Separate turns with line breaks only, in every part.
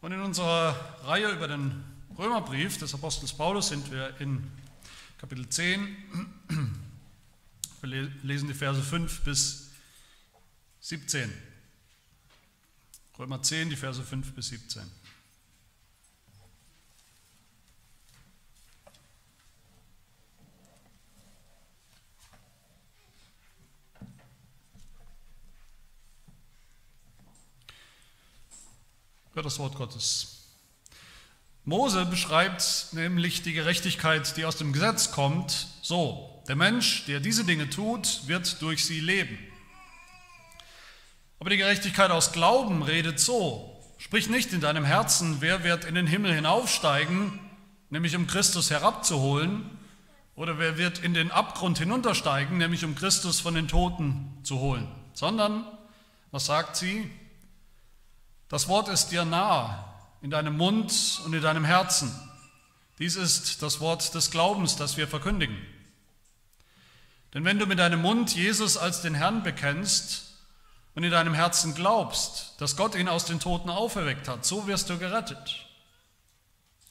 Und in unserer Reihe über den Römerbrief des Apostels Paulus sind wir in Kapitel 10. Wir lesen die Verse 5 bis 17. Römer 10, die Verse 5 bis 17. Hört das Wort Gottes. Mose beschreibt nämlich die Gerechtigkeit, die aus dem Gesetz kommt, so. Der Mensch, der diese Dinge tut, wird durch sie leben. Aber die Gerechtigkeit aus Glauben redet so. Sprich nicht in deinem Herzen, wer wird in den Himmel hinaufsteigen, nämlich um Christus herabzuholen, oder wer wird in den Abgrund hinuntersteigen, nämlich um Christus von den Toten zu holen. Sondern, was sagt sie? Das Wort ist dir nah, in deinem Mund und in deinem Herzen. Dies ist das Wort des Glaubens, das wir verkündigen. Denn wenn du mit deinem Mund Jesus als den Herrn bekennst und in deinem Herzen glaubst, dass Gott ihn aus den Toten auferweckt hat, so wirst du gerettet.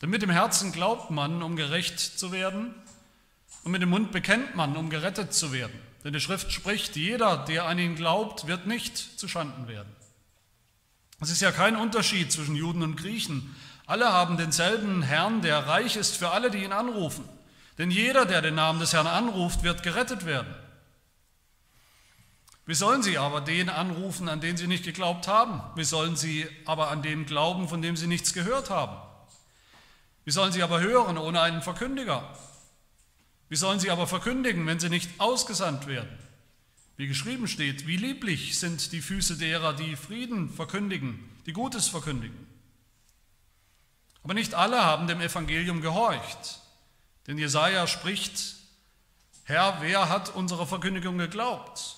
Denn mit dem Herzen glaubt man, um gerecht zu werden, und mit dem Mund bekennt man, um gerettet zu werden. Denn die Schrift spricht, jeder, der an ihn glaubt, wird nicht zuschanden werden. Es ist ja kein Unterschied zwischen Juden und Griechen. Alle haben denselben Herrn, der reich ist für alle, die ihn anrufen. Denn jeder, der den Namen des Herrn anruft, wird gerettet werden. Wie sollen sie aber den anrufen, an den sie nicht geglaubt haben? Wie sollen sie aber an dem glauben, von dem sie nichts gehört haben? Wie sollen sie aber hören ohne einen Verkündiger? Wie sollen sie aber verkündigen, wenn sie nicht ausgesandt werden? Wie geschrieben steht, wie lieblich sind die Füße derer, die Frieden verkündigen, die Gutes verkündigen. Aber nicht alle haben dem Evangelium gehorcht, denn Jesaja spricht: Herr, wer hat unserer Verkündigung geglaubt?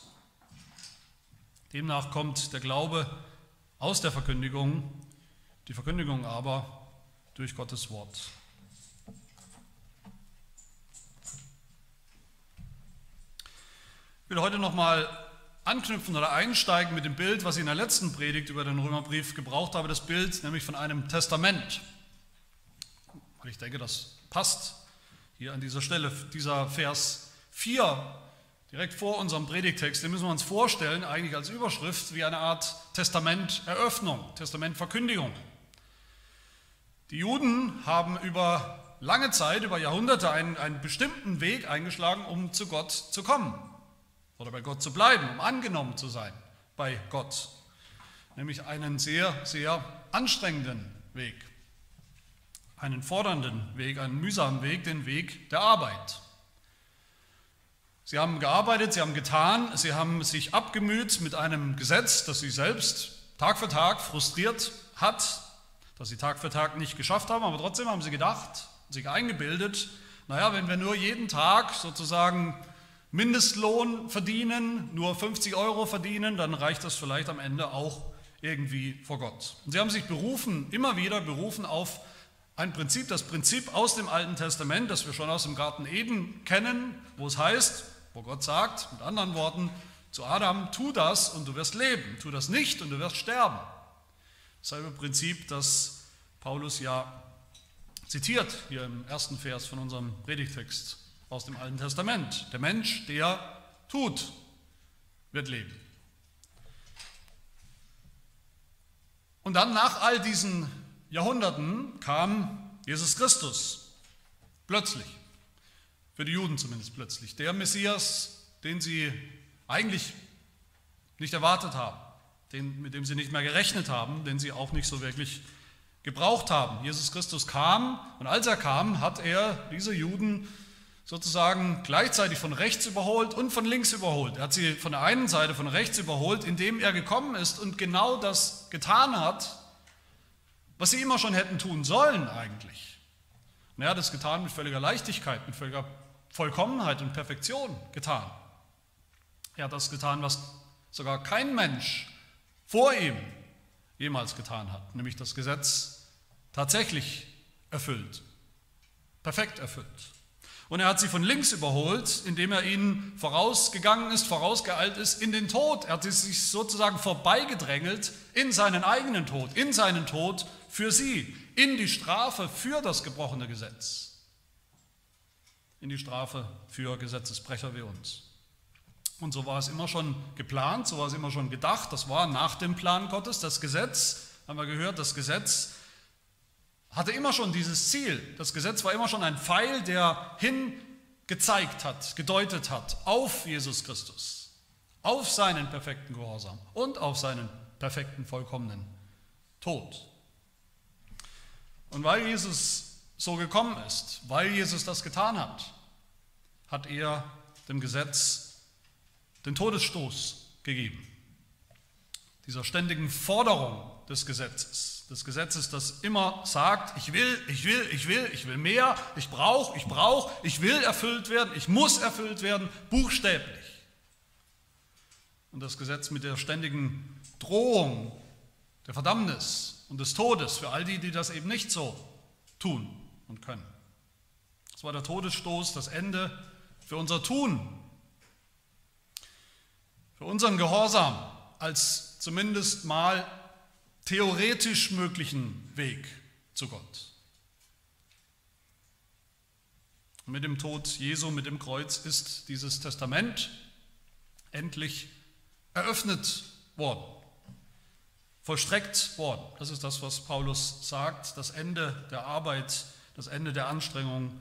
Demnach kommt der Glaube aus der Verkündigung, die Verkündigung aber durch Gottes Wort. Ich will heute nochmal anknüpfen oder einsteigen mit dem Bild, was ich in der letzten Predigt über den Römerbrief gebraucht habe, das Bild nämlich von einem Testament. Ich denke, das passt hier an dieser Stelle, dieser Vers 4, direkt vor unserem Predigtext, den müssen wir uns vorstellen, eigentlich als Überschrift wie eine Art Testamenteröffnung, Testamentverkündigung. Die Juden haben über lange Zeit, über Jahrhunderte einen, einen bestimmten Weg eingeschlagen, um zu Gott zu kommen oder bei Gott zu bleiben, um angenommen zu sein bei Gott. Nämlich einen sehr, sehr anstrengenden Weg, einen fordernden Weg, einen mühsamen Weg, den Weg der Arbeit. Sie haben gearbeitet, sie haben getan, sie haben sich abgemüht mit einem Gesetz, das sie selbst Tag für Tag frustriert hat, das sie Tag für Tag nicht geschafft haben, aber trotzdem haben sie gedacht, sich eingebildet, naja, wenn wir nur jeden Tag sozusagen Mindestlohn verdienen, nur 50 Euro verdienen, dann reicht das vielleicht am Ende auch irgendwie vor Gott. Und sie haben sich berufen, immer wieder berufen auf ein Prinzip, das Prinzip aus dem Alten Testament, das wir schon aus dem Garten Eden kennen, wo es heißt, wo Gott sagt, mit anderen Worten, zu Adam, tu das und du wirst leben, tu das nicht und du wirst sterben. Dasselbe Prinzip, das Paulus ja zitiert hier im ersten Vers von unserem Predigtext aus dem Alten Testament. Der Mensch, der tut, wird leben. Und dann nach all diesen Jahrhunderten kam Jesus Christus. Plötzlich. Für die Juden zumindest plötzlich. Der Messias, den sie eigentlich nicht erwartet haben, den, mit dem sie nicht mehr gerechnet haben, den sie auch nicht so wirklich gebraucht haben. Jesus Christus kam und als er kam, hat er diese Juden sozusagen gleichzeitig von rechts überholt und von links überholt. Er hat sie von der einen Seite von rechts überholt, indem er gekommen ist und genau das getan hat, was sie immer schon hätten tun sollen eigentlich. Und er hat es getan mit völliger Leichtigkeit, mit völliger Vollkommenheit und Perfektion getan. Er hat das getan, was sogar kein Mensch vor ihm jemals getan hat, nämlich das Gesetz tatsächlich erfüllt, perfekt erfüllt. Und er hat sie von links überholt, indem er ihnen vorausgegangen ist, vorausgeeilt ist in den Tod. Er hat sich sozusagen vorbeigedrängelt in seinen eigenen Tod, in seinen Tod für sie, in die Strafe für das gebrochene Gesetz, in die Strafe für Gesetzesbrecher wie uns. Und so war es immer schon geplant, so war es immer schon gedacht, das war nach dem Plan Gottes, das Gesetz, haben wir gehört, das Gesetz hatte immer schon dieses Ziel. Das Gesetz war immer schon ein Pfeil, der hingezeigt hat, gedeutet hat auf Jesus Christus, auf seinen perfekten Gehorsam und auf seinen perfekten, vollkommenen Tod. Und weil Jesus so gekommen ist, weil Jesus das getan hat, hat er dem Gesetz den Todesstoß gegeben. Dieser ständigen Forderung des Gesetzes des Gesetzes, das immer sagt, ich will, ich will, ich will, ich will mehr, ich brauche, ich brauche, ich will erfüllt werden, ich muss erfüllt werden, buchstäblich. Und das Gesetz mit der ständigen Drohung der Verdammnis und des Todes für all die, die das eben nicht so tun und können. Das war der Todesstoß, das Ende für unser Tun, für unseren Gehorsam als zumindest mal theoretisch möglichen Weg zu Gott. mit dem Tod Jesu, mit dem Kreuz ist dieses Testament endlich eröffnet worden, vollstreckt worden. Das ist das, was Paulus sagt, das Ende der Arbeit, das Ende der Anstrengung,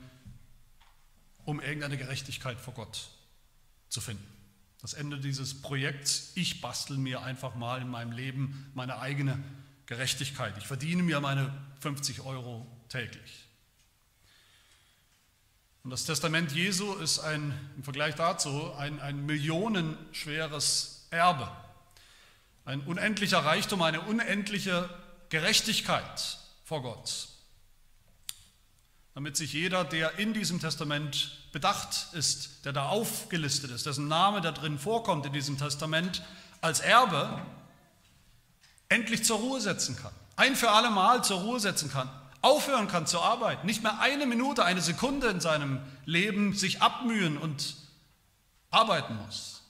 um irgendeine Gerechtigkeit vor Gott zu finden. Das Ende dieses Projekts, ich bastel mir einfach mal in meinem Leben meine eigene Gerechtigkeit. Ich verdiene mir meine 50 Euro täglich. Und das Testament Jesu ist ein, im Vergleich dazu ein, ein millionenschweres Erbe, ein unendlicher Reichtum, eine unendliche Gerechtigkeit vor Gott, damit sich jeder, der in diesem Testament bedacht ist, der da aufgelistet ist, dessen Name da drin vorkommt in diesem Testament, als Erbe endlich zur Ruhe setzen kann, ein für alle Mal zur Ruhe setzen kann, aufhören kann zu arbeiten, nicht mehr eine Minute, eine Sekunde in seinem Leben sich abmühen und arbeiten muss.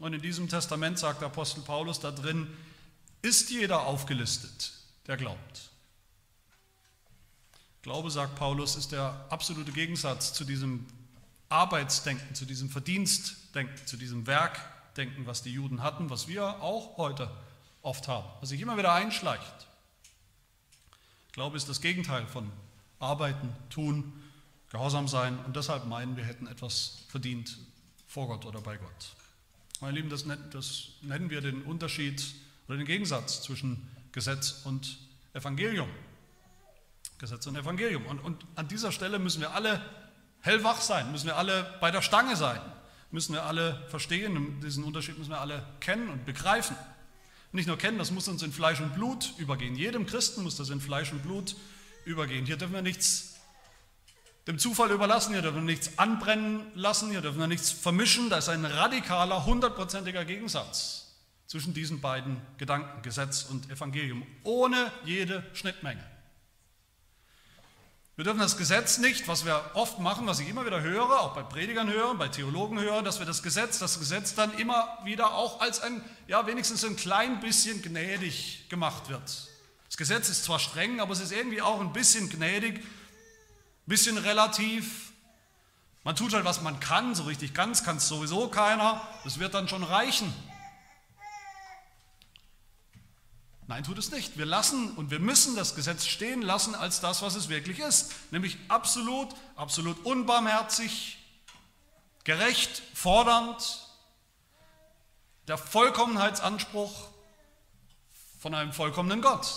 Und in diesem Testament sagt der Apostel Paulus da drin, ist jeder aufgelistet, der glaubt. Glaube, sagt Paulus, ist der absolute Gegensatz zu diesem Arbeitsdenken, zu diesem Verdienstdenken, zu diesem Werkdenken, was die Juden hatten, was wir auch heute oft haben, was sich immer wieder einschleicht. Glaube ist das Gegenteil von arbeiten, tun, gehorsam sein und deshalb meinen, wir hätten etwas verdient vor Gott oder bei Gott. Meine Lieben, das, das nennen wir den Unterschied oder den Gegensatz zwischen Gesetz und Evangelium. Gesetz und Evangelium. Und, und an dieser Stelle müssen wir alle hellwach sein, müssen wir alle bei der Stange sein, müssen wir alle verstehen, diesen Unterschied müssen wir alle kennen und begreifen. Nicht nur kennen, das muss uns in Fleisch und Blut übergehen. Jedem Christen muss das in Fleisch und Blut übergehen. Hier dürfen wir nichts dem Zufall überlassen, hier dürfen wir nichts anbrennen lassen, hier dürfen wir nichts vermischen. Da ist ein radikaler, hundertprozentiger Gegensatz zwischen diesen beiden Gedanken, Gesetz und Evangelium, ohne jede Schnittmenge. Wir dürfen das Gesetz nicht, was wir oft machen, was ich immer wieder höre, auch bei Predigern höre, bei Theologen höre, dass wir das Gesetz, das Gesetz dann immer wieder auch als ein, ja, wenigstens ein klein bisschen gnädig gemacht wird. Das Gesetz ist zwar streng, aber es ist irgendwie auch ein bisschen gnädig, ein bisschen relativ. Man tut halt, was man kann, so richtig ganz kann es sowieso keiner. Das wird dann schon reichen. Nein, tut es nicht. Wir lassen und wir müssen das Gesetz stehen lassen als das, was es wirklich ist, nämlich absolut, absolut unbarmherzig, gerecht, fordernd, der Vollkommenheitsanspruch von einem vollkommenen Gott.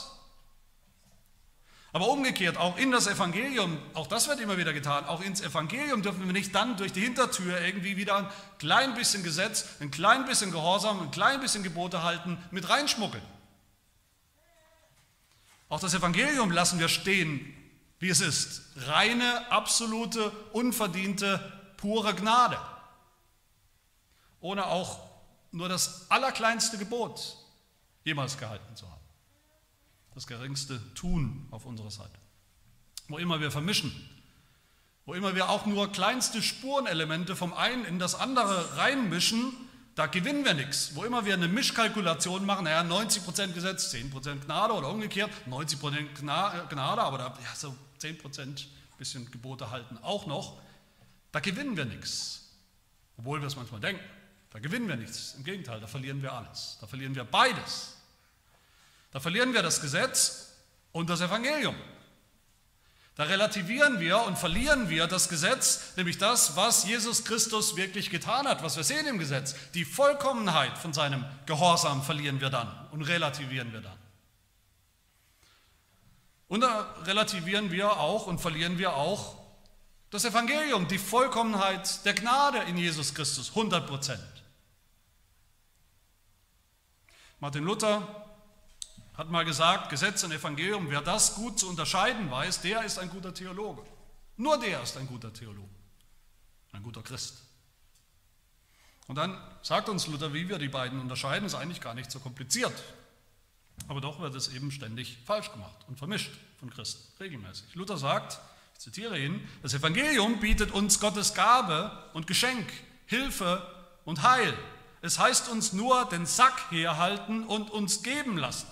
Aber umgekehrt, auch in das Evangelium, auch das wird immer wieder getan, auch ins Evangelium dürfen wir nicht dann durch die Hintertür irgendwie wieder ein klein bisschen Gesetz, ein klein bisschen Gehorsam, ein klein bisschen Gebote halten, mit reinschmuggeln. Auch das Evangelium lassen wir stehen, wie es ist. Reine, absolute, unverdiente, pure Gnade. Ohne auch nur das allerkleinste Gebot jemals gehalten zu haben. Das geringste Tun auf unserer Seite. Wo immer wir vermischen wo immer wir auch nur kleinste Spurenelemente vom einen in das andere reinmischen, da gewinnen wir nichts. Wo immer wir eine Mischkalkulation machen, naja, 90% Gesetz, 10% Gnade oder umgekehrt, 90% Gnade, aber da ja, so 10% bisschen Gebote halten auch noch, da gewinnen wir nichts. Obwohl wir es manchmal denken. Da gewinnen wir nichts. Im Gegenteil, da verlieren wir alles. Da verlieren wir beides. Da verlieren wir das Gesetz und das Evangelium. Da relativieren wir und verlieren wir das Gesetz, nämlich das, was Jesus Christus wirklich getan hat, was wir sehen im Gesetz. Die Vollkommenheit von seinem Gehorsam verlieren wir dann und relativieren wir dann. Und da relativieren wir auch und verlieren wir auch das Evangelium, die Vollkommenheit der Gnade in Jesus Christus, 100 Prozent. Martin Luther hat mal gesagt, Gesetz und Evangelium, wer das gut zu unterscheiden weiß, der ist ein guter Theologe. Nur der ist ein guter Theologe, ein guter Christ. Und dann sagt uns Luther, wie wir die beiden unterscheiden, ist eigentlich gar nicht so kompliziert. Aber doch wird es eben ständig falsch gemacht und vermischt von Christen, regelmäßig. Luther sagt, ich zitiere ihn, das Evangelium bietet uns Gottes Gabe und Geschenk, Hilfe und Heil. Es heißt uns nur den Sack herhalten und uns geben lassen.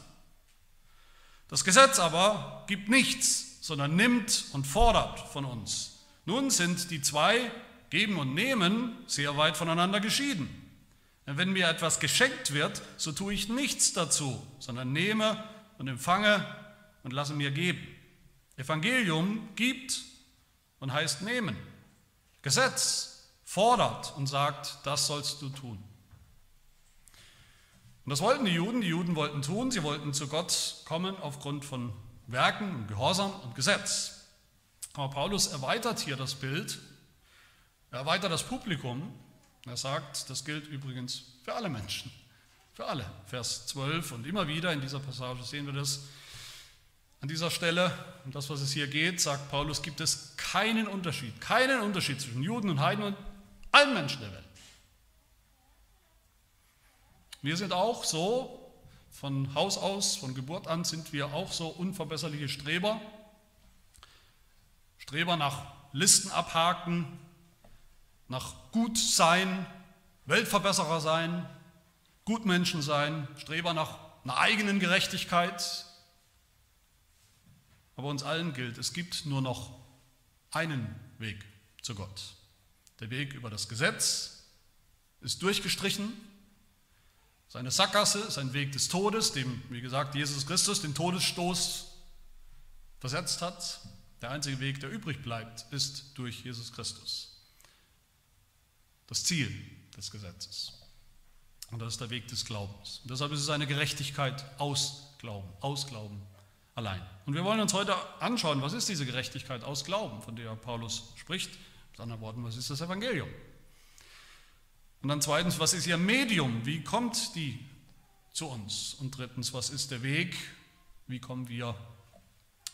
Das Gesetz aber gibt nichts, sondern nimmt und fordert von uns. Nun sind die zwei, Geben und Nehmen, sehr weit voneinander geschieden. Denn wenn mir etwas geschenkt wird, so tue ich nichts dazu, sondern nehme und empfange und lasse mir geben. Evangelium gibt und heißt nehmen. Gesetz fordert und sagt, das sollst du tun. Und das wollten die Juden, die Juden wollten tun, sie wollten zu Gott kommen aufgrund von Werken, Gehorsam und Gesetz. Aber Paulus erweitert hier das Bild, er erweitert das Publikum. Er sagt, das gilt übrigens für alle Menschen, für alle. Vers 12 und immer wieder in dieser Passage sehen wir das. An dieser Stelle, um das, was es hier geht, sagt Paulus, gibt es keinen Unterschied, keinen Unterschied zwischen Juden und Heiden und allen Menschen der Welt. Wir sind auch so, von Haus aus, von Geburt an sind wir auch so unverbesserliche Streber. Streber nach Listen abhaken, nach Gutsein, Weltverbesserer sein, Gutmenschen sein, Streber nach einer eigenen Gerechtigkeit. Aber uns allen gilt, es gibt nur noch einen Weg zu Gott. Der Weg über das Gesetz ist durchgestrichen seine Sackgasse ist ein Weg des Todes, dem, wie gesagt, Jesus Christus den Todesstoß versetzt hat. Der einzige Weg, der übrig bleibt, ist durch Jesus Christus. Das Ziel des Gesetzes. Und das ist der Weg des Glaubens. Und deshalb ist es eine Gerechtigkeit aus Glauben, aus Glauben allein. Und wir wollen uns heute anschauen, was ist diese Gerechtigkeit aus Glauben, von der Paulus spricht. Mit anderen Worten, was ist das Evangelium? Und dann zweitens, was ist ihr Medium? Wie kommt die zu uns? Und drittens, was ist der Weg? Wie kommen wir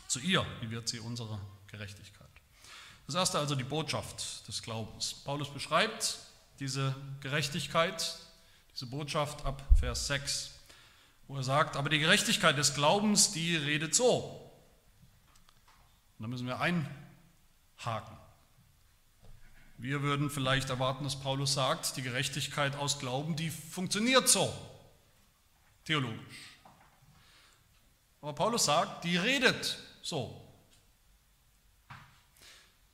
zu ihr? Wie wird sie unsere Gerechtigkeit? Das erste also die Botschaft des Glaubens. Paulus beschreibt diese Gerechtigkeit, diese Botschaft ab Vers 6, wo er sagt, aber die Gerechtigkeit des Glaubens, die redet so. Und da müssen wir einhaken. Wir würden vielleicht erwarten, dass Paulus sagt, die Gerechtigkeit aus Glauben, die funktioniert so, theologisch. Aber Paulus sagt, die redet so.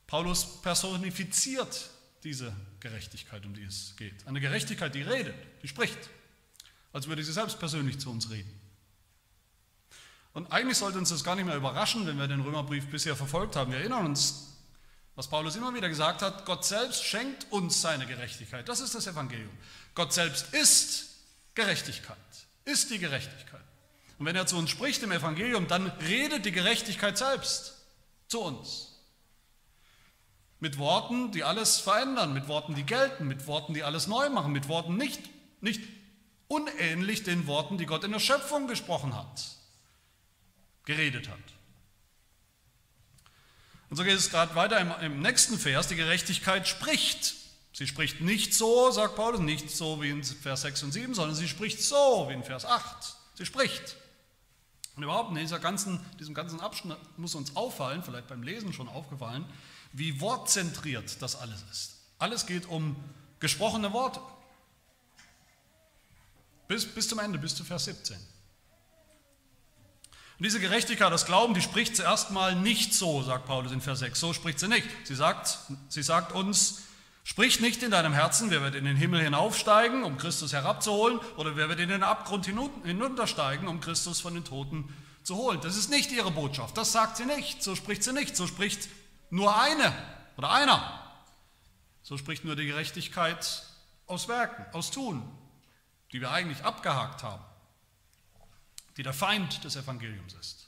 Paulus personifiziert diese Gerechtigkeit, um die es geht. Eine Gerechtigkeit, die redet, die spricht, als würde sie selbst persönlich zu uns reden. Und eigentlich sollte uns das gar nicht mehr überraschen, wenn wir den Römerbrief bisher verfolgt haben. Wir erinnern uns was Paulus immer wieder gesagt hat, Gott selbst schenkt uns seine Gerechtigkeit. Das ist das Evangelium. Gott selbst ist Gerechtigkeit, ist die Gerechtigkeit. Und wenn er zu uns spricht im Evangelium, dann redet die Gerechtigkeit selbst zu uns. Mit Worten, die alles verändern, mit Worten, die gelten, mit Worten, die alles neu machen, mit Worten nicht, nicht unähnlich den Worten, die Gott in der Schöpfung gesprochen hat, geredet hat. Und so geht es gerade weiter im, im nächsten Vers. Die Gerechtigkeit spricht. Sie spricht nicht so, sagt Paulus, nicht so wie in Vers 6 und 7, sondern sie spricht so wie in Vers 8. Sie spricht. Und überhaupt in dieser ganzen, diesem ganzen Abschnitt muss uns auffallen, vielleicht beim Lesen schon aufgefallen, wie wortzentriert das alles ist. Alles geht um gesprochene Worte. Bis, bis zum Ende, bis zu Vers 17. Und diese Gerechtigkeit, das Glauben, die spricht zuerst mal nicht so, sagt Paulus in Vers 6. So spricht sie nicht. Sie sagt, sie sagt uns, sprich nicht in deinem Herzen, wer wird in den Himmel hinaufsteigen, um Christus herabzuholen, oder wer wird in den Abgrund hinuntersteigen, um Christus von den Toten zu holen. Das ist nicht ihre Botschaft. Das sagt sie nicht. So spricht sie nicht. So spricht nur eine oder einer. So spricht nur die Gerechtigkeit aus Werken, aus Tun, die wir eigentlich abgehakt haben die der Feind des Evangeliums ist.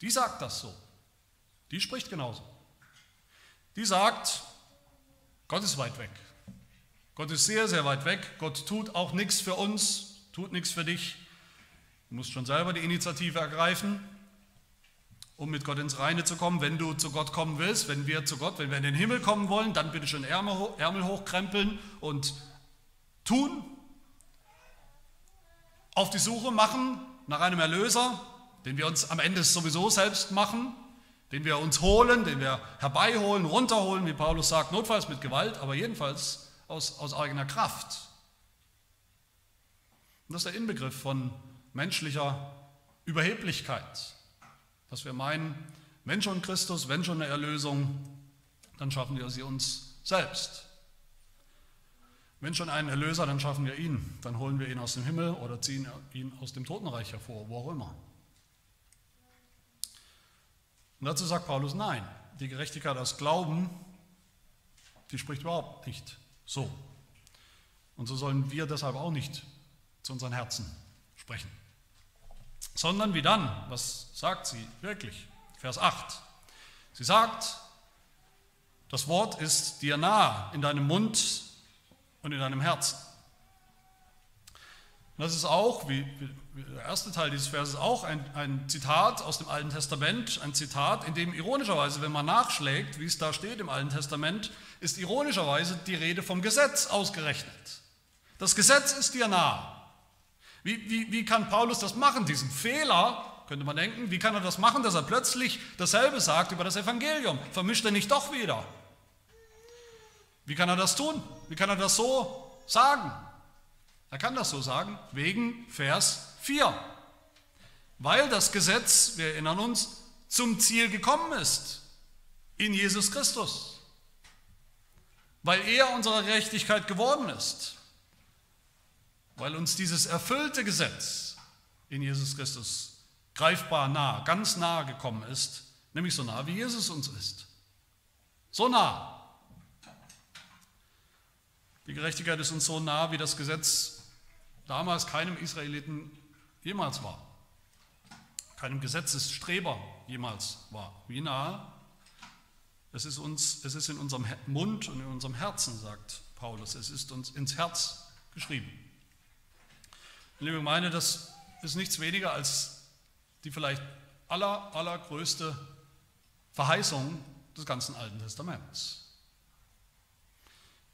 Die sagt das so. Die spricht genauso. Die sagt, Gott ist weit weg. Gott ist sehr, sehr weit weg. Gott tut auch nichts für uns, tut nichts für dich. Du musst schon selber die Initiative ergreifen, um mit Gott ins Reine zu kommen. Wenn du zu Gott kommen willst, wenn wir zu Gott, wenn wir in den Himmel kommen wollen, dann bitte schon Ärmel hochkrempeln und tun, auf die Suche machen nach einem Erlöser, den wir uns am Ende sowieso selbst machen, den wir uns holen, den wir herbeiholen, runterholen, wie Paulus sagt, notfalls mit Gewalt, aber jedenfalls aus, aus eigener Kraft. Und das ist der Inbegriff von menschlicher Überheblichkeit, dass wir meinen, wenn schon Christus, wenn schon eine Erlösung, dann schaffen wir sie uns selbst. Wenn schon einen Erlöser, dann schaffen wir ihn. Dann holen wir ihn aus dem Himmel oder ziehen ihn aus dem Totenreich hervor, wo auch immer. Und dazu sagt Paulus, nein, die Gerechtigkeit aus Glauben, die spricht überhaupt nicht so. Und so sollen wir deshalb auch nicht zu unseren Herzen sprechen. Sondern wie dann? Was sagt sie wirklich? Vers 8. Sie sagt, das Wort ist dir nah in deinem Mund und in deinem Herzen. das ist auch, wie, der erste Teil dieses Verses, auch ein, ein Zitat aus dem Alten Testament, ein Zitat, in dem ironischerweise, wenn man nachschlägt, wie es da steht im Alten Testament, ist ironischerweise die Rede vom Gesetz ausgerechnet. Das Gesetz ist dir nah. Wie, wie, wie kann Paulus das machen, diesen Fehler, könnte man denken, wie kann er das machen, dass er plötzlich dasselbe sagt über das Evangelium? Vermischt er nicht doch wieder? Wie kann er das tun? Wie kann er das so sagen? Er kann das so sagen wegen Vers 4. Weil das Gesetz, wir erinnern uns, zum Ziel gekommen ist in Jesus Christus. Weil er unsere Gerechtigkeit geworden ist. Weil uns dieses erfüllte Gesetz in Jesus Christus greifbar nah, ganz nah gekommen ist, nämlich so nah wie Jesus uns ist. So nah, die Gerechtigkeit ist uns so nah, wie das Gesetz damals keinem Israeliten jemals war, keinem Gesetzesstreber jemals war. Wie nah? Es ist, uns, es ist in unserem Mund und in unserem Herzen, sagt Paulus. Es ist uns ins Herz geschrieben. Liebe Gemeinde, das ist nichts weniger als die vielleicht aller, allergrößte Verheißung des ganzen Alten Testaments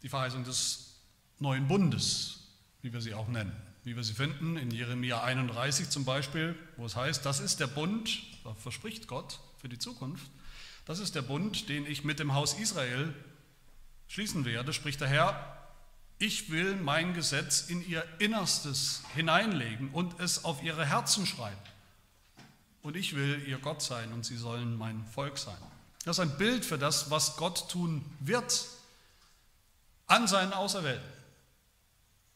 die Verheißung des neuen Bundes, wie wir sie auch nennen, wie wir sie finden in Jeremia 31 zum Beispiel, wo es heißt, das ist der Bund, da verspricht Gott für die Zukunft, das ist der Bund, den ich mit dem Haus Israel schließen werde, spricht der Herr, ich will mein Gesetz in ihr Innerstes hineinlegen und es auf ihre Herzen schreiben. Und ich will ihr Gott sein und sie sollen mein Volk sein. Das ist ein Bild für das, was Gott tun wird an seinen Auserwählten,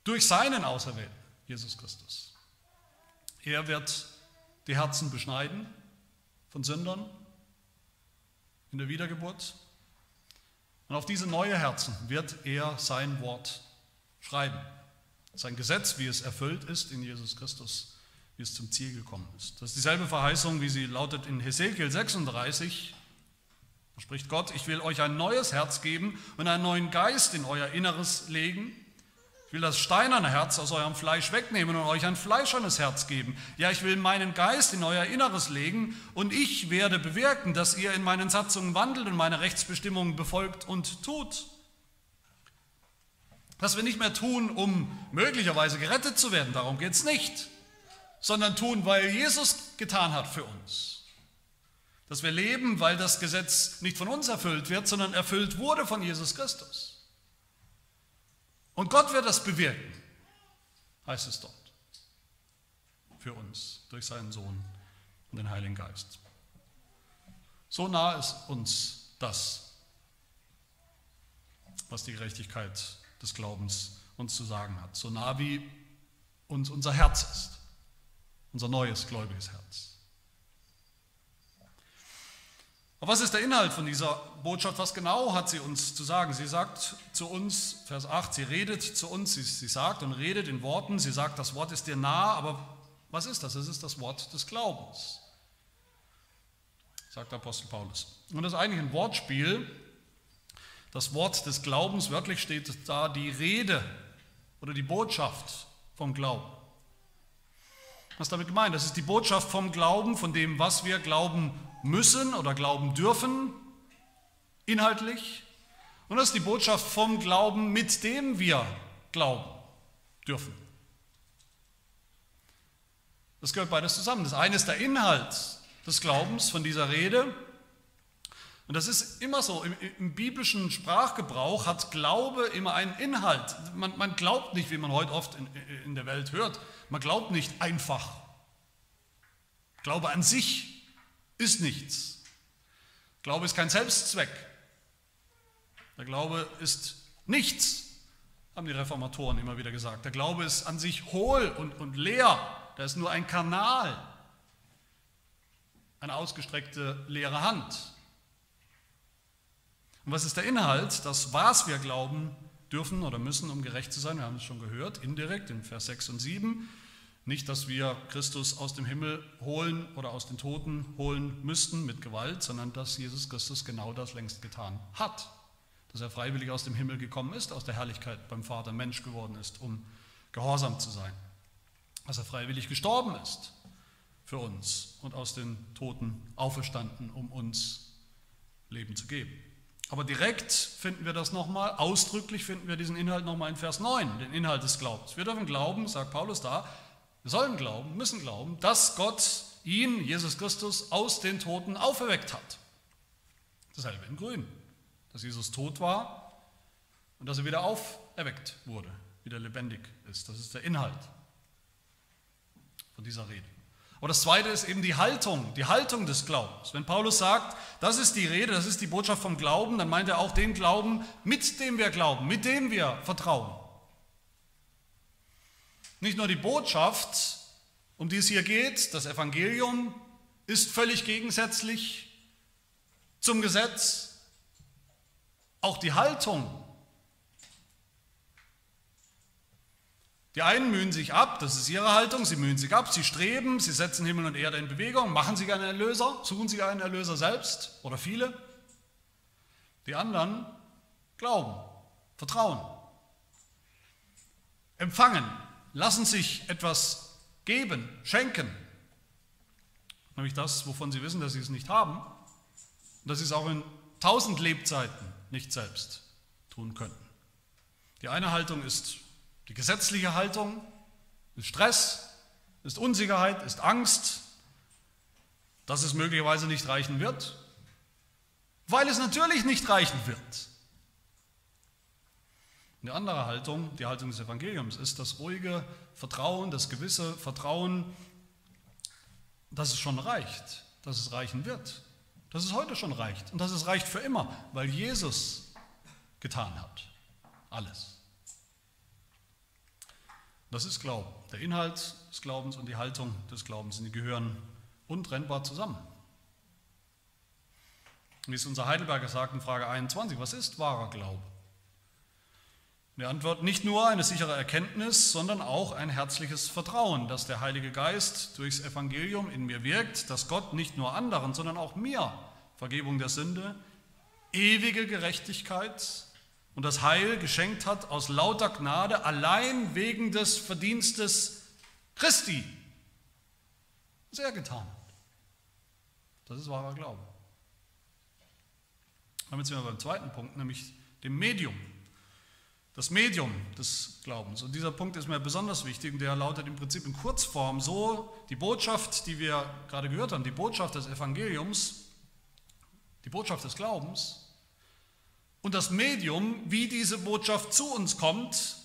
durch seinen Auserwählten, Jesus Christus. Er wird die Herzen beschneiden von Sündern in der Wiedergeburt. Und auf diese neue Herzen wird er sein Wort schreiben. Sein Gesetz, wie es erfüllt ist in Jesus Christus, wie es zum Ziel gekommen ist. Das ist dieselbe Verheißung, wie sie lautet in Hesekiel 36, da spricht Gott, ich will euch ein neues Herz geben und einen neuen Geist in euer Inneres legen. Ich will das steinerne Herz aus eurem Fleisch wegnehmen und euch ein fleischernes Herz geben. Ja, ich will meinen Geist in euer Inneres legen und ich werde bewirken, dass ihr in meinen Satzungen wandelt und meine Rechtsbestimmungen befolgt und tut. Dass wir nicht mehr tun, um möglicherweise gerettet zu werden, darum geht es nicht, sondern tun, weil Jesus getan hat für uns. Dass wir leben, weil das Gesetz nicht von uns erfüllt wird, sondern erfüllt wurde von Jesus Christus. Und Gott wird das bewirken, heißt es dort, für uns durch seinen Sohn und den Heiligen Geist. So nah ist uns das, was die Gerechtigkeit des Glaubens uns zu sagen hat. So nah wie uns unser Herz ist, unser neues gläubiges Herz. Aber was ist der Inhalt von dieser Botschaft? Was genau hat sie uns zu sagen? Sie sagt zu uns, Vers 8, sie redet zu uns, sie, sie sagt und redet in Worten, sie sagt, das Wort ist dir nah, aber was ist das? Es ist das Wort des Glaubens, sagt Apostel Paulus. Und das ist eigentlich ein Wortspiel. Das Wort des Glaubens, wörtlich steht da die Rede oder die Botschaft vom Glauben. Was ist damit gemeint? Das ist die Botschaft vom Glauben, von dem, was wir glauben müssen oder glauben dürfen, inhaltlich. Und das ist die Botschaft vom Glauben, mit dem wir glauben dürfen. Das gehört beides zusammen. Das eine ist der Inhalt des Glaubens von dieser Rede. Und das ist immer so, im, im biblischen Sprachgebrauch hat Glaube immer einen Inhalt. Man, man glaubt nicht, wie man heute oft in, in der Welt hört, man glaubt nicht einfach. Glaube an sich ist nichts. Glaube ist kein Selbstzweck. Der Glaube ist nichts, haben die Reformatoren immer wieder gesagt. Der Glaube ist an sich hohl und, und leer. Der ist nur ein Kanal, eine ausgestreckte leere Hand. Und was ist der Inhalt? Das, was wir glauben dürfen oder müssen, um gerecht zu sein, wir haben es schon gehört, indirekt in Vers 6 und 7. Nicht, dass wir Christus aus dem Himmel holen oder aus den Toten holen müssten mit Gewalt, sondern dass Jesus Christus genau das längst getan hat. Dass er freiwillig aus dem Himmel gekommen ist, aus der Herrlichkeit beim Vater Mensch geworden ist, um gehorsam zu sein. Dass er freiwillig gestorben ist für uns und aus den Toten auferstanden, um uns Leben zu geben. Aber direkt finden wir das nochmal, ausdrücklich finden wir diesen Inhalt nochmal in Vers 9, den Inhalt des Glaubens. Wir dürfen glauben, sagt Paulus da, wir sollen glauben, müssen glauben, dass Gott ihn, Jesus Christus, aus den Toten auferweckt hat. Dasselbe in Grün, dass Jesus tot war und dass er wieder auferweckt wurde, wieder lebendig ist. Das ist der Inhalt von dieser Rede. Aber das zweite ist eben die Haltung, die Haltung des Glaubens. Wenn Paulus sagt, das ist die Rede, das ist die Botschaft vom Glauben, dann meint er auch den Glauben, mit dem wir glauben, mit dem wir vertrauen. Nicht nur die Botschaft, um die es hier geht, das Evangelium, ist völlig gegensätzlich zum Gesetz. Auch die Haltung. Die einen mühen sich ab, das ist ihre Haltung, sie mühen sich ab, sie streben, sie setzen Himmel und Erde in Bewegung, machen sich einen Erlöser, suchen sich einen Erlöser selbst oder viele. Die anderen glauben, vertrauen, empfangen, lassen sich etwas geben, schenken. Nämlich das, wovon sie wissen, dass sie es nicht haben. Und dass sie es auch in tausend Lebzeiten nicht selbst tun könnten. Die eine Haltung ist die gesetzliche Haltung, ist Stress, ist Unsicherheit, ist Angst, dass es möglicherweise nicht reichen wird, weil es natürlich nicht reichen wird. Eine andere Haltung, die Haltung des Evangeliums, ist das ruhige Vertrauen, das gewisse Vertrauen, dass es schon reicht, dass es reichen wird, dass es heute schon reicht und dass es reicht für immer, weil Jesus getan hat. Alles. Das ist Glauben. Der Inhalt des Glaubens und die Haltung des Glaubens, die gehören untrennbar zusammen. Wie es unser Heidelberger sagt in Frage 21, was ist wahrer Glaube? Die Antwort nicht nur eine sichere Erkenntnis, sondern auch ein herzliches Vertrauen, dass der Heilige Geist durchs Evangelium in mir wirkt, dass Gott nicht nur anderen, sondern auch mir Vergebung der Sünde, ewige Gerechtigkeit und das Heil geschenkt hat aus lauter Gnade, allein wegen des Verdienstes Christi, er getan. Das ist wahrer Glaube. Damit sind wir beim zweiten Punkt, nämlich dem Medium das Medium des Glaubens. Und dieser Punkt ist mir besonders wichtig und der lautet im Prinzip in Kurzform so, die Botschaft, die wir gerade gehört haben, die Botschaft des Evangeliums, die Botschaft des Glaubens, und das Medium, wie diese Botschaft zu uns kommt,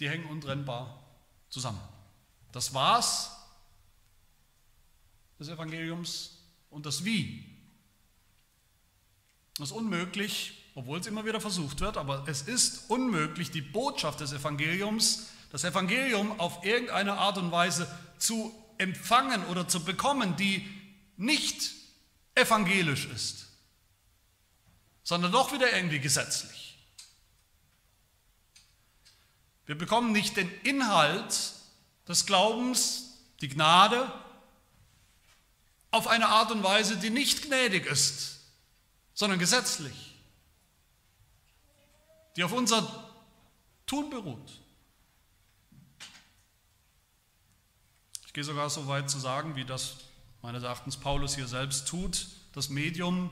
die hängen untrennbar zusammen. Das Was des Evangeliums und das Wie. Das ist unmöglich, obwohl es immer wieder versucht wird, aber es ist unmöglich, die Botschaft des Evangeliums, das Evangelium auf irgendeine Art und Weise zu empfangen oder zu bekommen, die nicht evangelisch ist, sondern doch wieder irgendwie gesetzlich. Wir bekommen nicht den Inhalt des Glaubens, die Gnade, auf eine Art und Weise, die nicht gnädig ist, sondern gesetzlich, die auf unser Tun beruht. Ich gehe sogar so weit zu sagen, wie das meines Erachtens Paulus hier selbst tut, das Medium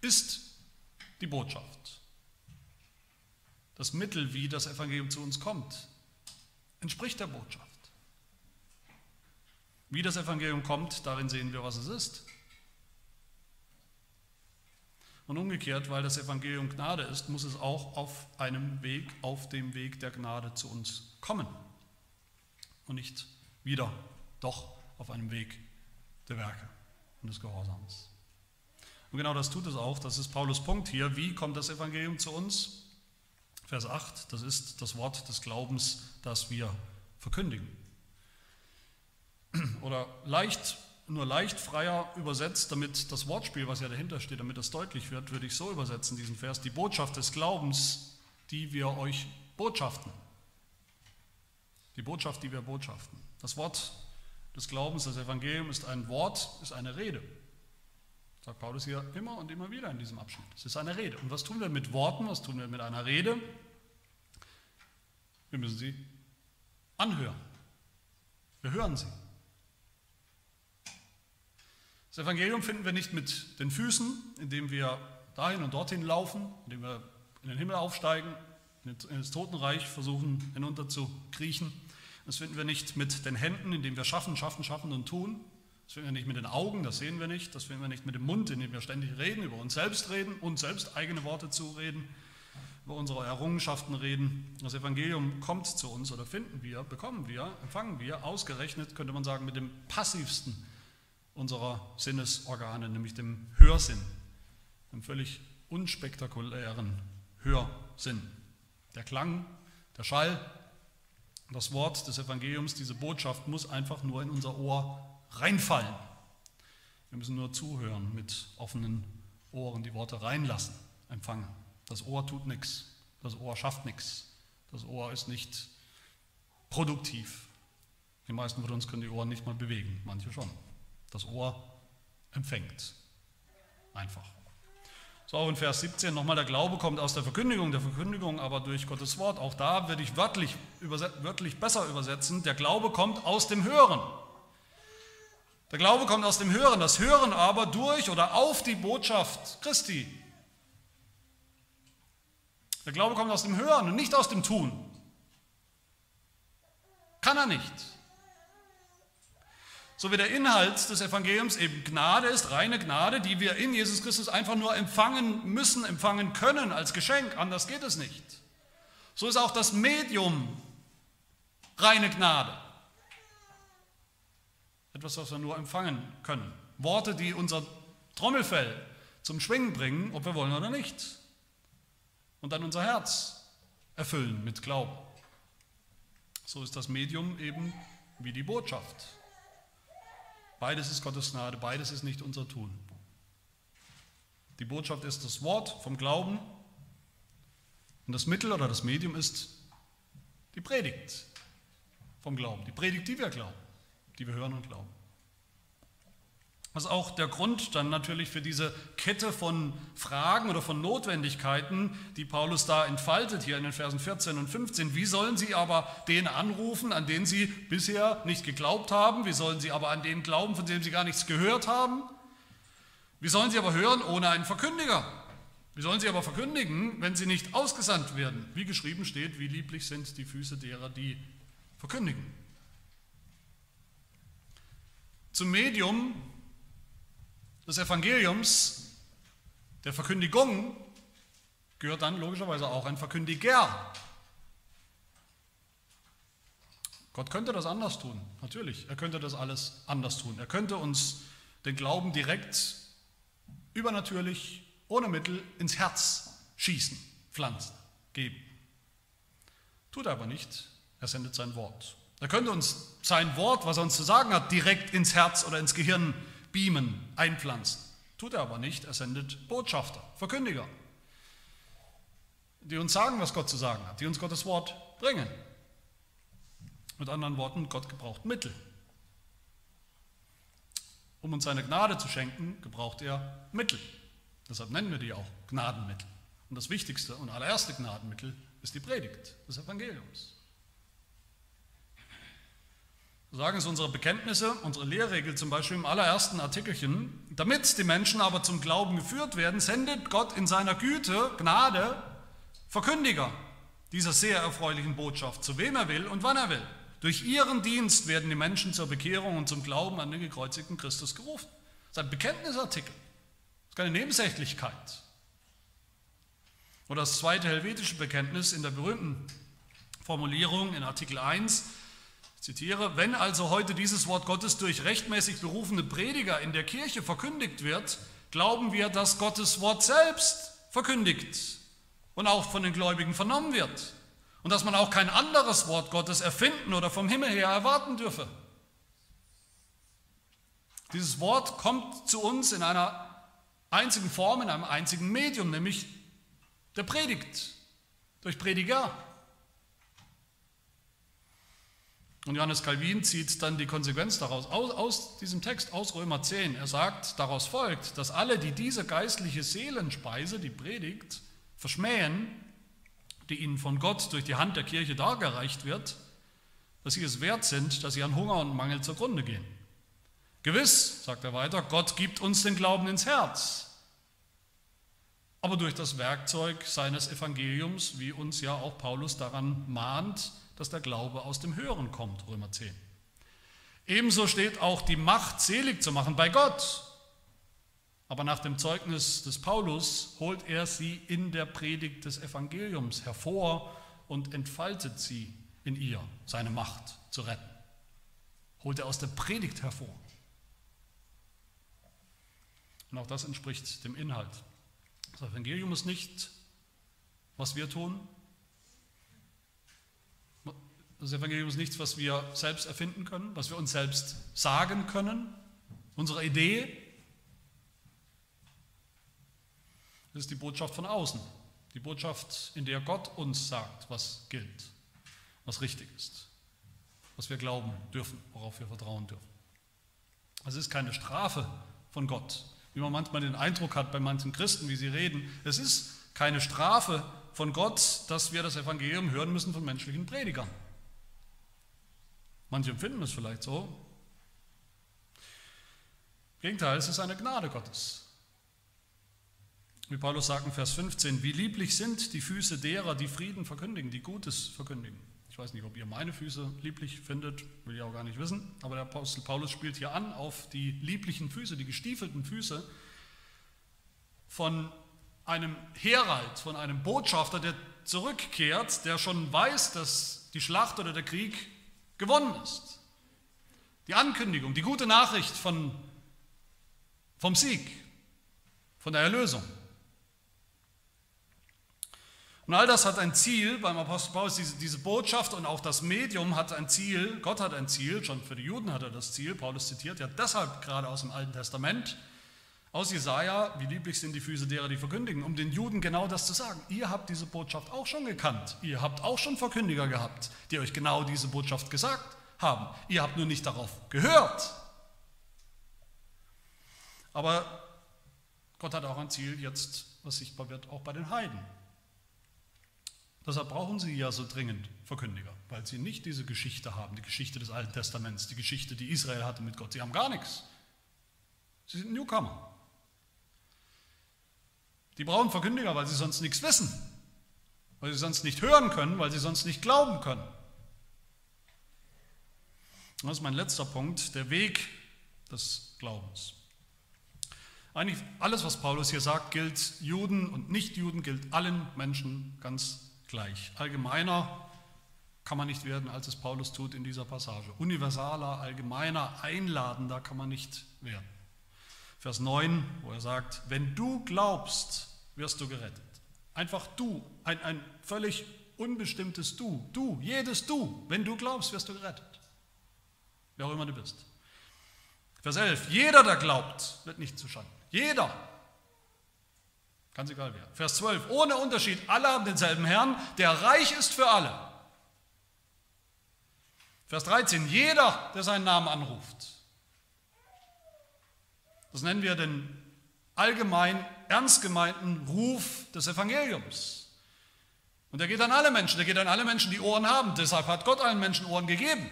ist die Botschaft. Das Mittel, wie das Evangelium zu uns kommt, entspricht der Botschaft. Wie das Evangelium kommt, darin sehen wir, was es ist. Und umgekehrt, weil das Evangelium Gnade ist, muss es auch auf einem Weg, auf dem Weg der Gnade zu uns kommen. Und nicht wieder doch auf einem Weg der Werke und des Gehorsams. Und genau das tut es auch, das ist Paulus Punkt hier. Wie kommt das Evangelium zu uns? Vers 8, das ist das Wort des Glaubens, das wir verkündigen. Oder leicht, nur leicht freier übersetzt, damit das Wortspiel, was ja dahinter steht, damit das deutlich wird, würde ich so übersetzen, diesen Vers, die Botschaft des Glaubens, die wir euch botschaften. Die Botschaft, die wir botschaften. Das Wort des Glaubens, das Evangelium ist ein Wort, ist eine Rede. Sagt Paulus hier immer und immer wieder in diesem Abschnitt. Es ist eine Rede. Und was tun wir mit Worten? Was tun wir mit einer Rede? Wir müssen sie anhören. Wir hören sie. Das Evangelium finden wir nicht mit den Füßen, indem wir dahin und dorthin laufen, indem wir in den Himmel aufsteigen, in das Totenreich versuchen hinunter zu kriechen. Das finden wir nicht mit den Händen, indem wir schaffen, schaffen, schaffen und tun. Das finden wir nicht mit den Augen, das sehen wir nicht. Das finden wir nicht mit dem Mund, indem wir ständig reden, über uns selbst reden, uns selbst eigene Worte zureden, über unsere Errungenschaften reden. Das Evangelium kommt zu uns oder finden wir, bekommen wir, empfangen wir, ausgerechnet, könnte man sagen, mit dem passivsten unserer Sinnesorgane, nämlich dem Hörsinn, dem völlig unspektakulären Hörsinn. Der Klang, der Schall, das Wort des Evangeliums, diese Botschaft muss einfach nur in unser Ohr reinfallen. Wir müssen nur zuhören mit offenen Ohren, die Worte reinlassen, empfangen. Das Ohr tut nichts, das Ohr schafft nichts, das Ohr ist nicht produktiv. Die meisten von uns können die Ohren nicht mal bewegen, manche schon. Das Ohr empfängt einfach. So, auch in Vers 17 nochmal, der Glaube kommt aus der Verkündigung, der Verkündigung aber durch Gottes Wort. Auch da würde ich wörtlich, wörtlich besser übersetzen, der Glaube kommt aus dem Hören. Der Glaube kommt aus dem Hören, das Hören aber durch oder auf die Botschaft Christi. Der Glaube kommt aus dem Hören und nicht aus dem Tun. Kann er nicht. So wie der Inhalt des Evangeliums eben Gnade ist, reine Gnade, die wir in Jesus Christus einfach nur empfangen müssen, empfangen können als Geschenk, anders geht es nicht. So ist auch das Medium reine Gnade. Etwas, was wir nur empfangen können. Worte, die unser Trommelfell zum Schwingen bringen, ob wir wollen oder nicht. Und dann unser Herz erfüllen mit Glauben. So ist das Medium eben wie die Botschaft. Beides ist Gottes Gnade, beides ist nicht unser Tun. Die Botschaft ist das Wort vom Glauben und das Mittel oder das Medium ist die Predigt vom Glauben, die Predigt, die wir glauben, die wir hören und glauben. Ist auch der Grund dann natürlich für diese Kette von Fragen oder von Notwendigkeiten, die Paulus da entfaltet, hier in den Versen 14 und 15. Wie sollen sie aber den anrufen, an den sie bisher nicht geglaubt haben? Wie sollen sie aber an den glauben, von dem sie gar nichts gehört haben? Wie sollen sie aber hören ohne einen Verkündiger? Wie sollen sie aber verkündigen, wenn sie nicht ausgesandt werden? Wie geschrieben steht, wie lieblich sind die Füße derer, die verkündigen. Zum Medium des Evangeliums, der Verkündigung, gehört dann logischerweise auch ein Verkündiger. Gott könnte das anders tun, natürlich. Er könnte das alles anders tun. Er könnte uns den Glauben direkt, übernatürlich, ohne Mittel ins Herz schießen, pflanzen, geben. Tut er aber nicht. Er sendet sein Wort. Er könnte uns sein Wort, was er uns zu sagen hat, direkt ins Herz oder ins Gehirn beamen, einpflanzen. Tut er aber nicht. Er sendet Botschafter, Verkündiger, die uns sagen, was Gott zu sagen hat, die uns Gottes Wort bringen. Mit anderen Worten, Gott gebraucht Mittel. Um uns seine Gnade zu schenken, gebraucht er Mittel. Deshalb nennen wir die auch Gnadenmittel. Und das wichtigste und allererste Gnadenmittel ist die Predigt des Evangeliums. Sagen es unsere Bekenntnisse, unsere Lehrregel zum Beispiel im allerersten Artikelchen. Damit die Menschen aber zum Glauben geführt werden, sendet Gott in seiner Güte, Gnade, Verkündiger dieser sehr erfreulichen Botschaft, zu wem er will und wann er will. Durch ihren Dienst werden die Menschen zur Bekehrung und zum Glauben an den gekreuzigten Christus gerufen. Das ist ein Bekenntnisartikel. Das ist keine Nebensächlichkeit. Oder das zweite helvetische Bekenntnis in der berühmten Formulierung in Artikel 1, ich zitiere, wenn also heute dieses Wort Gottes durch rechtmäßig berufene Prediger in der Kirche verkündigt wird, glauben wir, dass Gottes Wort selbst verkündigt und auch von den Gläubigen vernommen wird und dass man auch kein anderes Wort Gottes erfinden oder vom Himmel her erwarten dürfe. Dieses Wort kommt zu uns in einer einzigen Form, in einem einzigen Medium, nämlich der Predigt, durch Prediger. Und Johannes Calvin zieht dann die Konsequenz daraus aus, aus, diesem Text, aus Römer 10. Er sagt, daraus folgt, dass alle, die diese geistliche Seelenspeise, die Predigt, verschmähen, die ihnen von Gott durch die Hand der Kirche dargereicht wird, dass sie es wert sind, dass sie an Hunger und Mangel zugrunde gehen. Gewiss, sagt er weiter, Gott gibt uns den Glauben ins Herz, aber durch das Werkzeug seines Evangeliums, wie uns ja auch Paulus daran mahnt, dass der Glaube aus dem Hören kommt, Römer 10. Ebenso steht auch die Macht, selig zu machen bei Gott. Aber nach dem Zeugnis des Paulus holt er sie in der Predigt des Evangeliums hervor und entfaltet sie in ihr, seine Macht zu retten. Holt er aus der Predigt hervor. Und auch das entspricht dem Inhalt. Das Evangelium ist nicht, was wir tun. Das Evangelium ist nichts, was wir selbst erfinden können, was wir uns selbst sagen können, unsere Idee, Das ist die Botschaft von außen. Die Botschaft, in der Gott uns sagt, was gilt, was richtig ist, was wir glauben dürfen, worauf wir vertrauen dürfen. Es ist keine Strafe von Gott, wie man manchmal den Eindruck hat bei manchen Christen, wie sie reden. Es ist keine Strafe von Gott, dass wir das Evangelium hören müssen von menschlichen Predigern. Manche empfinden es vielleicht so. Im Gegenteil, es ist eine Gnade Gottes. Wie Paulus sagt in Vers 15, wie lieblich sind die Füße derer, die Frieden verkündigen, die Gutes verkündigen. Ich weiß nicht, ob ihr meine Füße lieblich findet, will ich auch gar nicht wissen, aber der Apostel Paulus spielt hier an auf die lieblichen Füße, die gestiefelten Füße von einem Herald, von einem Botschafter, der zurückkehrt, der schon weiß, dass die Schlacht oder der Krieg gewonnen ist. Die Ankündigung, die gute Nachricht von, vom Sieg, von der Erlösung. Und all das hat ein Ziel beim Apostel Paulus, diese, diese Botschaft und auch das Medium hat ein Ziel, Gott hat ein Ziel, schon für die Juden hat er das Ziel, Paulus zitiert ja deshalb gerade aus dem Alten Testament, aus Jesaja, wie lieblich sind die Füße derer, die verkündigen, um den Juden genau das zu sagen. Ihr habt diese Botschaft auch schon gekannt, ihr habt auch schon Verkündiger gehabt, die euch genau diese Botschaft gesagt haben. Ihr habt nur nicht darauf gehört. Aber Gott hat auch ein Ziel jetzt, was sichtbar wird, auch bei den Heiden. Deshalb brauchen sie ja so dringend Verkündiger, weil sie nicht diese Geschichte haben, die Geschichte des Alten Testaments, die Geschichte, die Israel hatte mit Gott. Sie haben gar nichts. Sie sind Newcomer. Die brauchen Verkündiger, weil sie sonst nichts wissen, weil sie sonst nicht hören können, weil sie sonst nicht glauben können. Das ist mein letzter Punkt, der Weg des Glaubens. Eigentlich alles, was Paulus hier sagt, gilt Juden und Nichtjuden, gilt allen Menschen ganz gleich. Allgemeiner kann man nicht werden, als es Paulus tut in dieser Passage. Universaler, allgemeiner, einladender kann man nicht werden. Vers 9, wo er sagt, wenn du glaubst, wirst du gerettet. Einfach du, ein, ein völlig unbestimmtes Du, du, jedes Du, wenn du glaubst, wirst du gerettet. Wer auch immer du bist. Vers 11, jeder, der glaubt, wird nicht zu Schanden. Jeder. Ganz egal wer. Vers 12, ohne Unterschied, alle haben denselben Herrn, der reich ist für alle. Vers 13, jeder, der seinen Namen anruft. Das nennen wir den allgemein ernst gemeinten Ruf des Evangeliums. Und der geht an alle Menschen, der geht an alle Menschen, die Ohren haben. Deshalb hat Gott allen Menschen Ohren gegeben.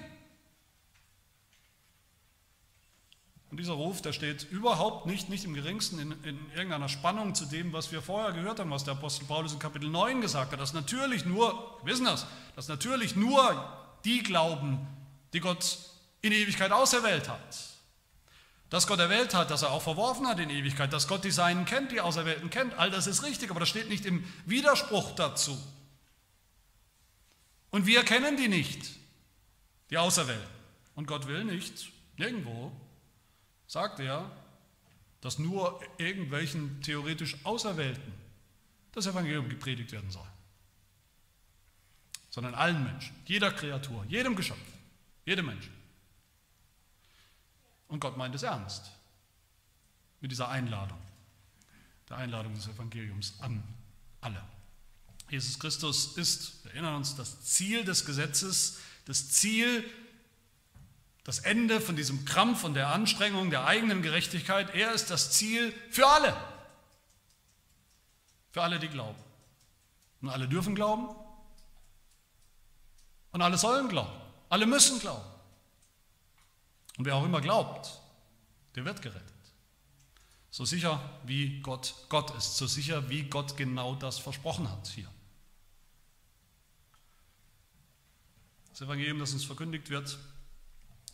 Und dieser Ruf, der steht überhaupt nicht, nicht im geringsten in, in, irgendeiner Spannung zu dem, was wir vorher gehört haben, was der Apostel Paulus in Kapitel 9 gesagt hat, dass natürlich nur, wir wissen das, dass natürlich nur die glauben, die Gott in Ewigkeit auserwählt hat. Dass Gott erwählt hat, dass er auch verworfen hat in Ewigkeit, dass Gott die Seinen kennt, die Auserwählten kennt, all das ist richtig, aber das steht nicht im Widerspruch dazu. Und wir kennen die nicht, die Auserwählten. Und Gott will nicht, nirgendwo, sagt er, dass nur irgendwelchen theoretisch Auserwählten das Evangelium gepredigt werden soll, sondern allen Menschen, jeder Kreatur, jedem Geschöpf, jedem Menschen. Und Gott meint es ernst mit dieser Einladung, der Einladung des Evangeliums an alle. Jesus Christus ist, wir erinnern uns, das Ziel des Gesetzes, das Ziel das Ende von diesem Krampf und der Anstrengung der eigenen Gerechtigkeit, er ist das Ziel für alle. Für alle, die glauben. Und alle dürfen glauben. Und alle sollen glauben. Alle müssen glauben. Und wer auch immer glaubt, der wird gerettet. So sicher wie Gott Gott ist, so sicher wie Gott genau das versprochen hat hier. Das Evangelium, das uns verkündigt wird,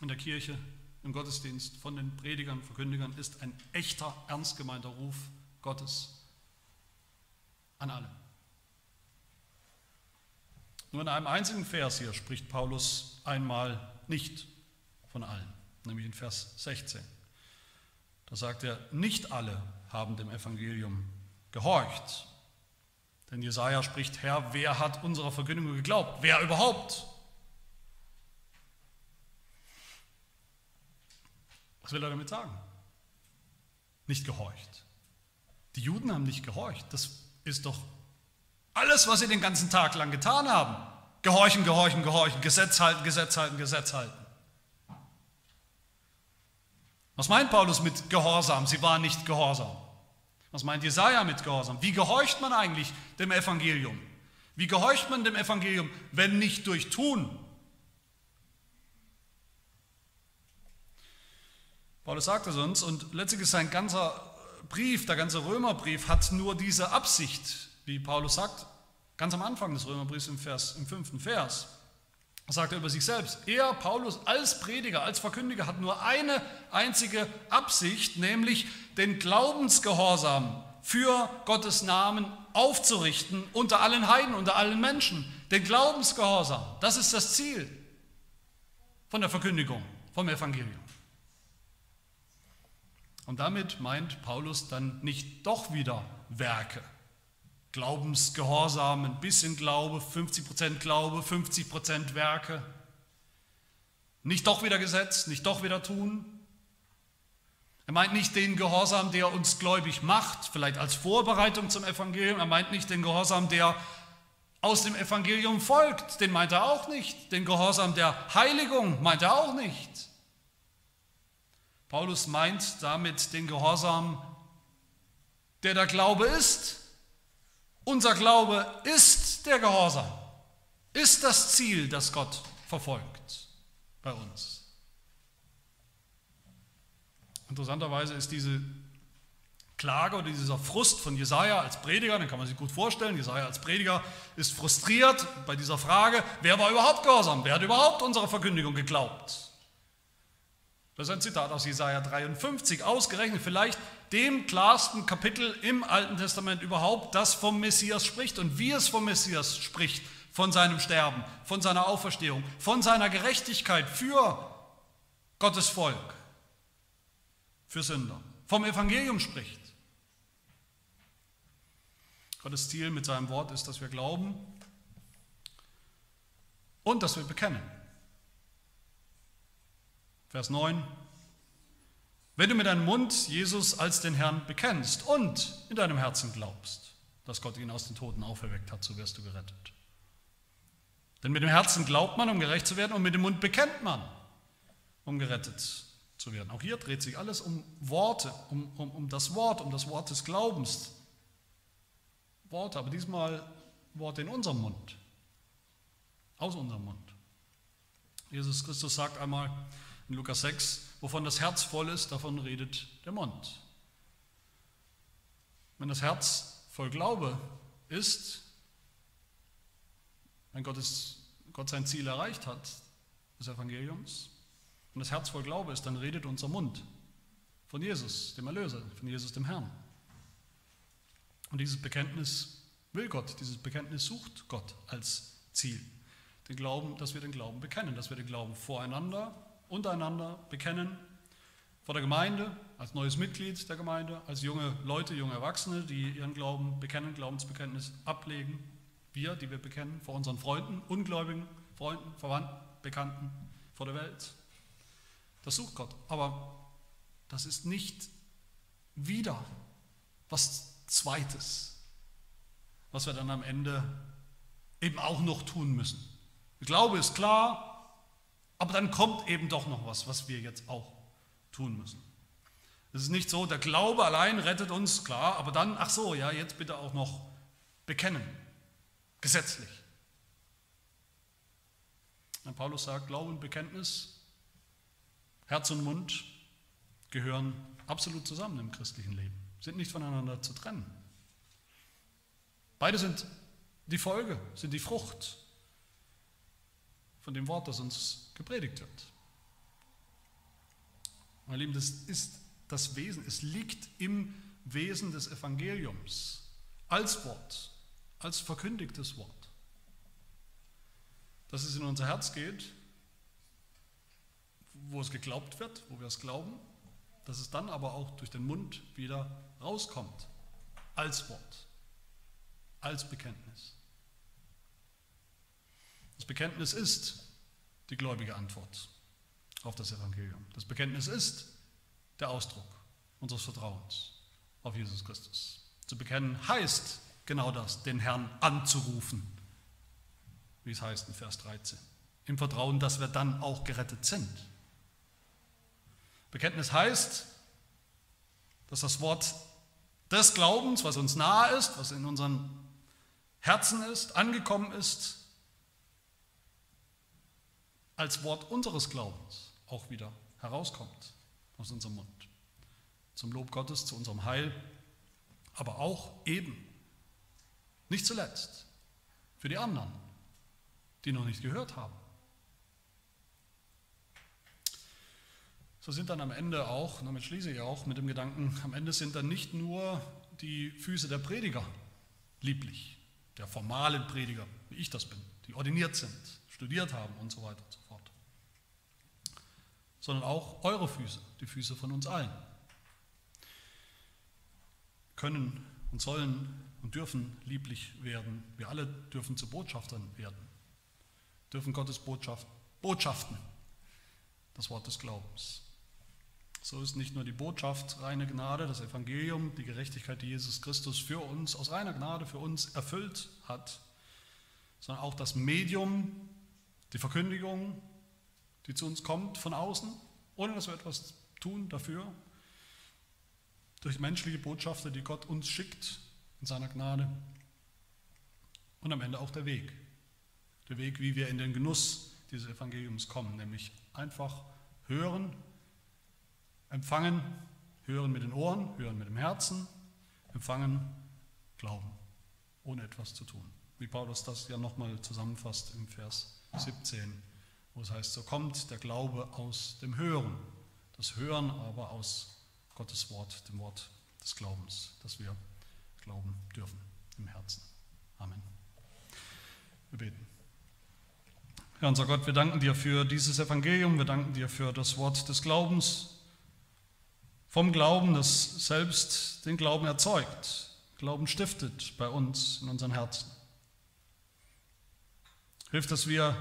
in der Kirche, im Gottesdienst von den Predigern, Verkündigern ist ein echter, ernst gemeinter Ruf Gottes an alle. Nur in einem einzigen Vers hier spricht Paulus einmal nicht von allen, nämlich in Vers 16. Da sagt er, nicht alle haben dem Evangelium gehorcht. Denn Jesaja spricht, Herr, wer hat unserer Verkündigung geglaubt? Wer überhaupt? Was will er damit sagen? Nicht gehorcht. Die Juden haben nicht gehorcht. Das ist doch alles, was sie den ganzen Tag lang getan haben. Gehorchen, gehorchen, gehorchen, Gesetz halten, Gesetz halten, Gesetz halten. Was meint Paulus mit Gehorsam? Sie waren nicht gehorsam. Was meint Jesaja mit Gehorsam? Wie gehorcht man eigentlich dem Evangelium? Wie gehorcht man dem Evangelium, wenn nicht durch Tun? Paulus sagt es uns und letztlich ist sein ganzer Brief, der ganze Römerbrief hat nur diese Absicht, wie Paulus sagt, ganz am Anfang des Römerbriefs im, Vers, im fünften Vers. Da sagt er über sich selbst, er, Paulus, als Prediger, als Verkündiger hat nur eine einzige Absicht, nämlich den Glaubensgehorsam für Gottes Namen aufzurichten unter allen Heiden, unter allen Menschen. Den Glaubensgehorsam, das ist das Ziel von der Verkündigung, vom Evangelium. Und damit meint Paulus dann nicht doch wieder Werke. Glaubensgehorsam, ein bisschen Glaube, 50% Glaube, 50% Werke. Nicht doch wieder Gesetz, nicht doch wieder tun. Er meint nicht den Gehorsam, der uns gläubig macht, vielleicht als Vorbereitung zum Evangelium. Er meint nicht den Gehorsam, der aus dem Evangelium folgt. Den meint er auch nicht. Den Gehorsam der Heiligung meint er auch nicht. Paulus meint damit den Gehorsam, der der Glaube ist. Unser Glaube ist der Gehorsam, ist das Ziel, das Gott verfolgt bei uns. Interessanterweise ist diese Klage oder dieser Frust von Jesaja als Prediger, den kann man sich gut vorstellen. Jesaja als Prediger ist frustriert bei dieser Frage: Wer war überhaupt gehorsam? Wer hat überhaupt unserer Verkündigung geglaubt? Das ist ein Zitat aus Jesaja 53, ausgerechnet vielleicht dem klarsten Kapitel im Alten Testament überhaupt, das vom Messias spricht und wie es vom Messias spricht, von seinem Sterben, von seiner Auferstehung, von seiner Gerechtigkeit für Gottes Volk, für Sünder, vom Evangelium spricht. Gottes Ziel mit seinem Wort ist, dass wir glauben und dass wir bekennen. Vers 9. Wenn du mit deinem Mund Jesus als den Herrn bekennst und in deinem Herzen glaubst, dass Gott ihn aus den Toten auferweckt hat, so wirst du gerettet. Denn mit dem Herzen glaubt man, um gerecht zu werden, und mit dem Mund bekennt man, um gerettet zu werden. Auch hier dreht sich alles um Worte, um, um, um das Wort, um das Wort des Glaubens. Worte, aber diesmal Worte in unserem Mund, aus unserem Mund. Jesus Christus sagt einmal, in Lukas 6, wovon das Herz voll ist, davon redet der Mund. Wenn das Herz voll Glaube ist, wenn Gottes, Gott sein Ziel erreicht hat, des Evangeliums, wenn das Herz voll Glaube ist, dann redet unser Mund von Jesus, dem Erlöser, von Jesus, dem Herrn. Und dieses Bekenntnis will Gott, dieses Bekenntnis sucht Gott als Ziel. Den Glauben, dass wir den Glauben bekennen, dass wir den Glauben voreinander untereinander bekennen, vor der Gemeinde, als neues Mitglied der Gemeinde, als junge Leute, junge Erwachsene, die ihren Glauben bekennen, Glaubensbekenntnis ablegen. Wir, die wir bekennen, vor unseren Freunden, ungläubigen Freunden, Verwandten, Bekannten, vor der Welt. Das sucht Gott. Aber das ist nicht wieder was Zweites, was wir dann am Ende eben auch noch tun müssen. Der Glaube ist klar, aber dann kommt eben doch noch was, was wir jetzt auch tun müssen. Es ist nicht so, der Glaube allein rettet uns, klar, aber dann, ach so, ja, jetzt bitte auch noch bekennen, gesetzlich. Und Paulus sagt, Glaube und Bekenntnis, Herz und Mund gehören absolut zusammen im christlichen Leben, sind nicht voneinander zu trennen. Beide sind die Folge, sind die Frucht von dem Wort, das uns gepredigt wird. Meine Lieben, das ist das Wesen, es liegt im Wesen des Evangeliums als Wort, als verkündigtes Wort. Dass es in unser Herz geht, wo es geglaubt wird, wo wir es glauben, dass es dann aber auch durch den Mund wieder rauskommt, als Wort, als Bekenntnis. Das Bekenntnis ist die gläubige Antwort auf das Evangelium. Das Bekenntnis ist der Ausdruck unseres Vertrauens auf Jesus Christus. Zu bekennen heißt genau das, den Herrn anzurufen, wie es heißt in Vers 13. Im Vertrauen, dass wir dann auch gerettet sind. Bekenntnis heißt, dass das Wort des Glaubens, was uns nahe ist, was in unseren Herzen ist, angekommen ist, als Wort unseres Glaubens auch wieder herauskommt aus unserem Mund. Zum Lob Gottes, zu unserem Heil, aber auch eben, nicht zuletzt, für die anderen, die noch nicht gehört haben. So sind dann am Ende auch, damit schließe ich auch mit dem Gedanken, am Ende sind dann nicht nur die Füße der Prediger lieblich, der formalen Prediger, wie ich das bin, die ordiniert sind, studiert haben und so weiter und so sondern auch eure Füße, die Füße von uns allen. Können und sollen und dürfen lieblich werden. Wir alle dürfen zu Botschaftern werden, dürfen Gottes Botschaft, Botschaften, das Wort des Glaubens. So ist nicht nur die Botschaft reine Gnade, das Evangelium, die Gerechtigkeit, die Jesus Christus für uns, aus reiner Gnade für uns erfüllt hat, sondern auch das Medium, die Verkündigung, die zu uns kommt von außen, ohne dass wir etwas tun dafür, durch menschliche Botschafter, die Gott uns schickt in seiner Gnade. Und am Ende auch der Weg. Der Weg, wie wir in den Genuss dieses Evangeliums kommen, nämlich einfach hören, empfangen, hören mit den Ohren, hören mit dem Herzen, empfangen, glauben, ohne etwas zu tun. Wie Paulus das ja nochmal zusammenfasst im Vers 17 wo es heißt, so kommt der Glaube aus dem Hören Das Hören aber aus Gottes Wort, dem Wort des Glaubens, dass wir glauben dürfen im Herzen. Amen. Wir beten. Herr unser Gott, wir danken dir für dieses Evangelium, wir danken dir für das Wort des Glaubens, vom Glauben, das selbst den Glauben erzeugt, Glauben stiftet bei uns in unseren Herzen. Hilf, dass wir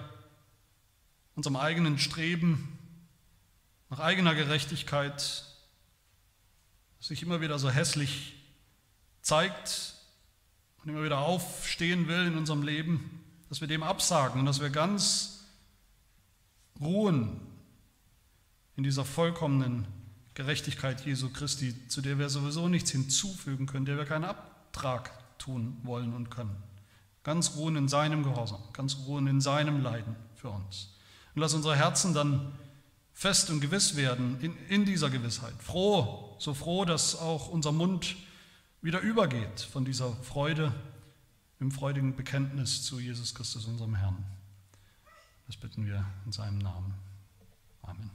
unserem eigenen Streben nach eigener Gerechtigkeit, sich immer wieder so hässlich zeigt und immer wieder aufstehen will in unserem Leben, dass wir dem absagen und dass wir ganz ruhen in dieser vollkommenen Gerechtigkeit Jesu Christi, zu der wir sowieso nichts hinzufügen können, der wir keinen Abtrag tun wollen und können. Ganz ruhen in seinem Gehorsam, ganz ruhen in seinem Leiden für uns. Und lass unsere Herzen dann fest und gewiss werden in, in dieser Gewissheit. Froh, so froh, dass auch unser Mund wieder übergeht von dieser Freude im freudigen Bekenntnis zu Jesus Christus, unserem Herrn. Das bitten wir in seinem Namen. Amen.